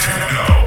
Techno.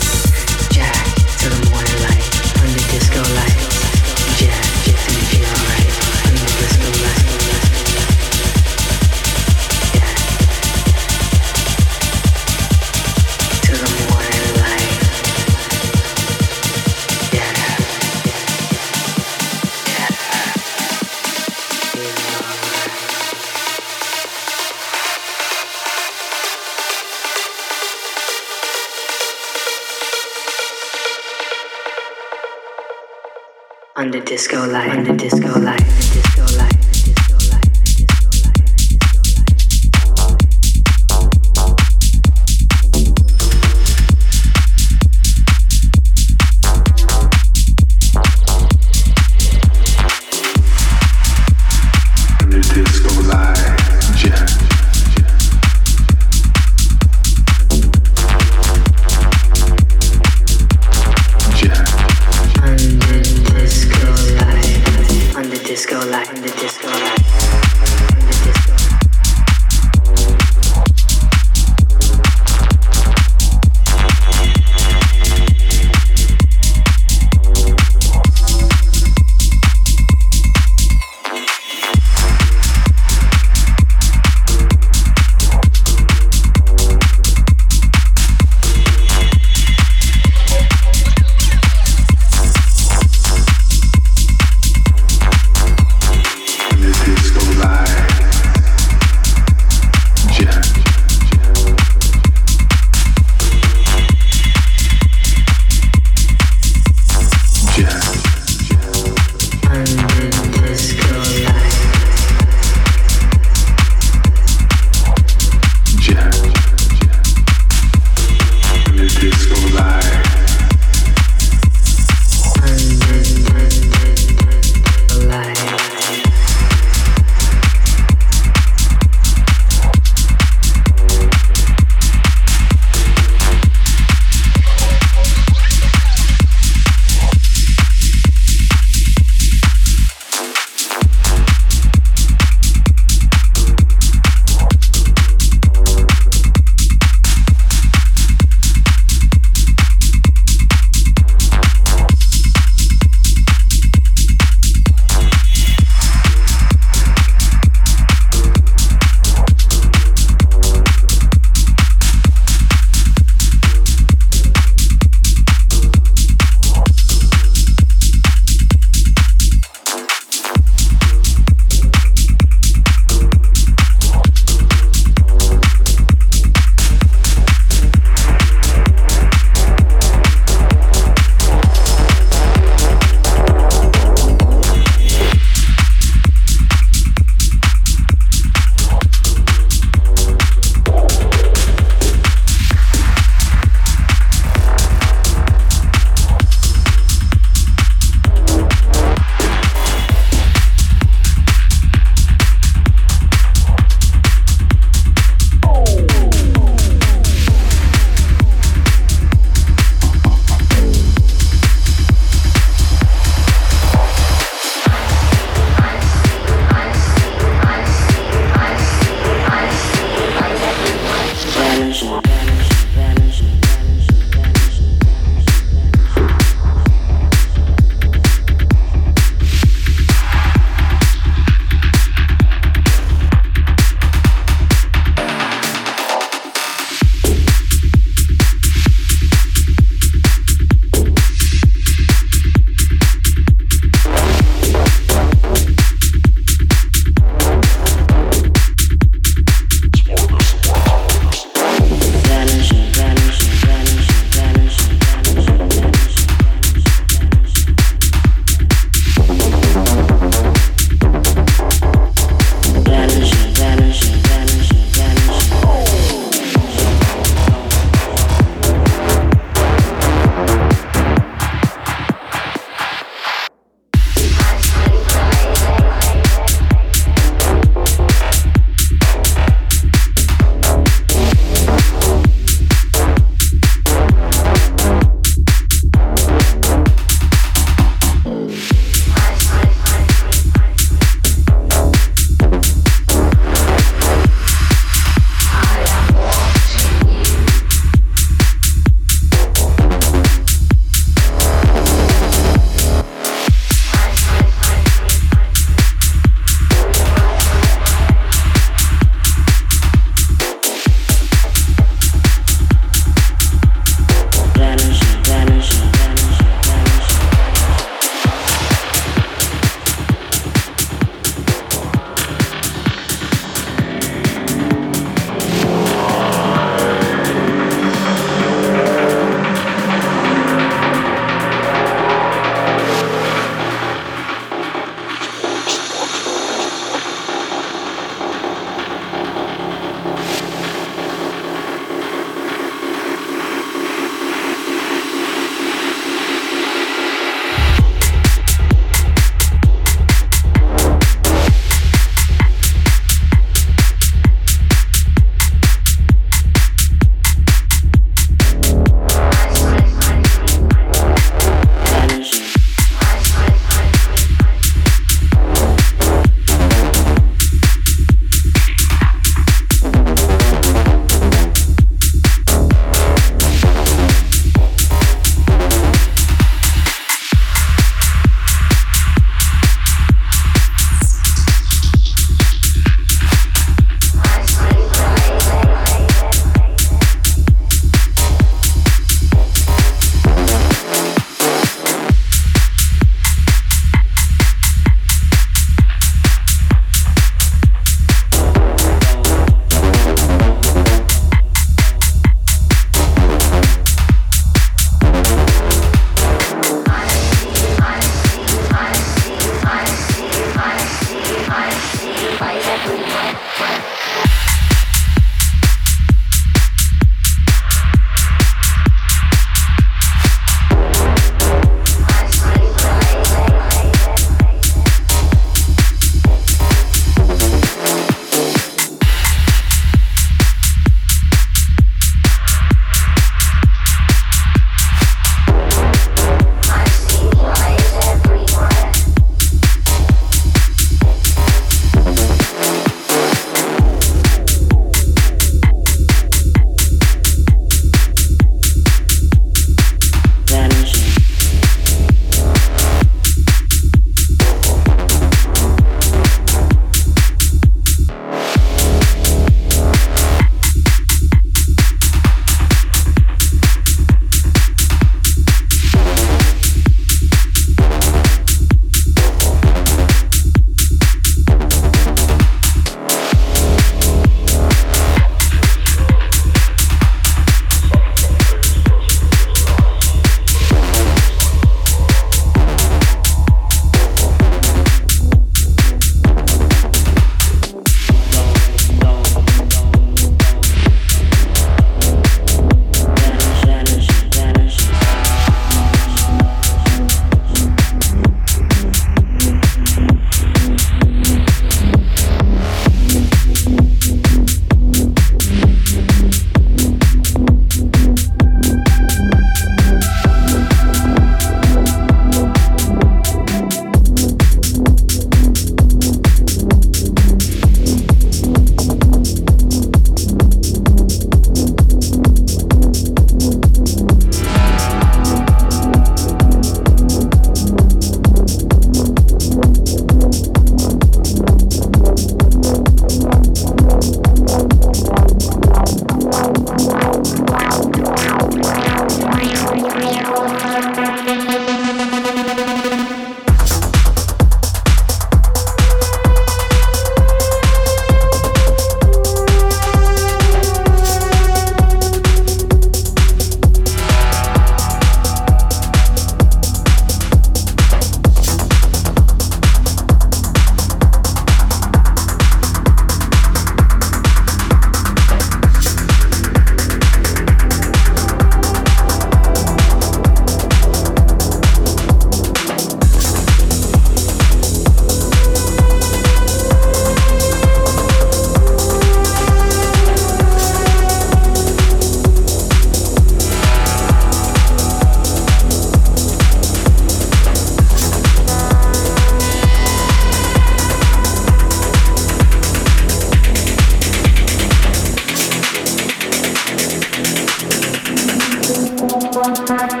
Música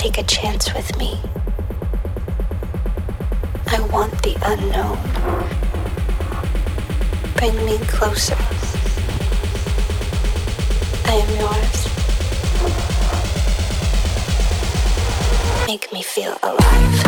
Take a chance with me. I want the unknown. Bring me closer. I am yours. Make me feel alive.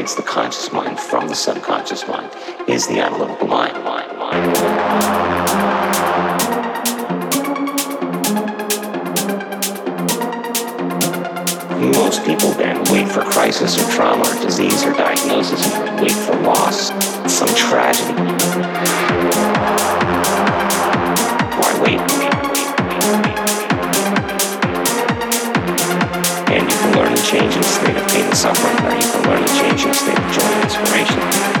separates the conscious mind from the subconscious mind is the analytical mind. mind, mind. Most people then wait for crisis or trauma or disease or diagnosis, wait for loss, some tragedy. state of pain and suffering, or you can learn to change your state of joy and inspiration.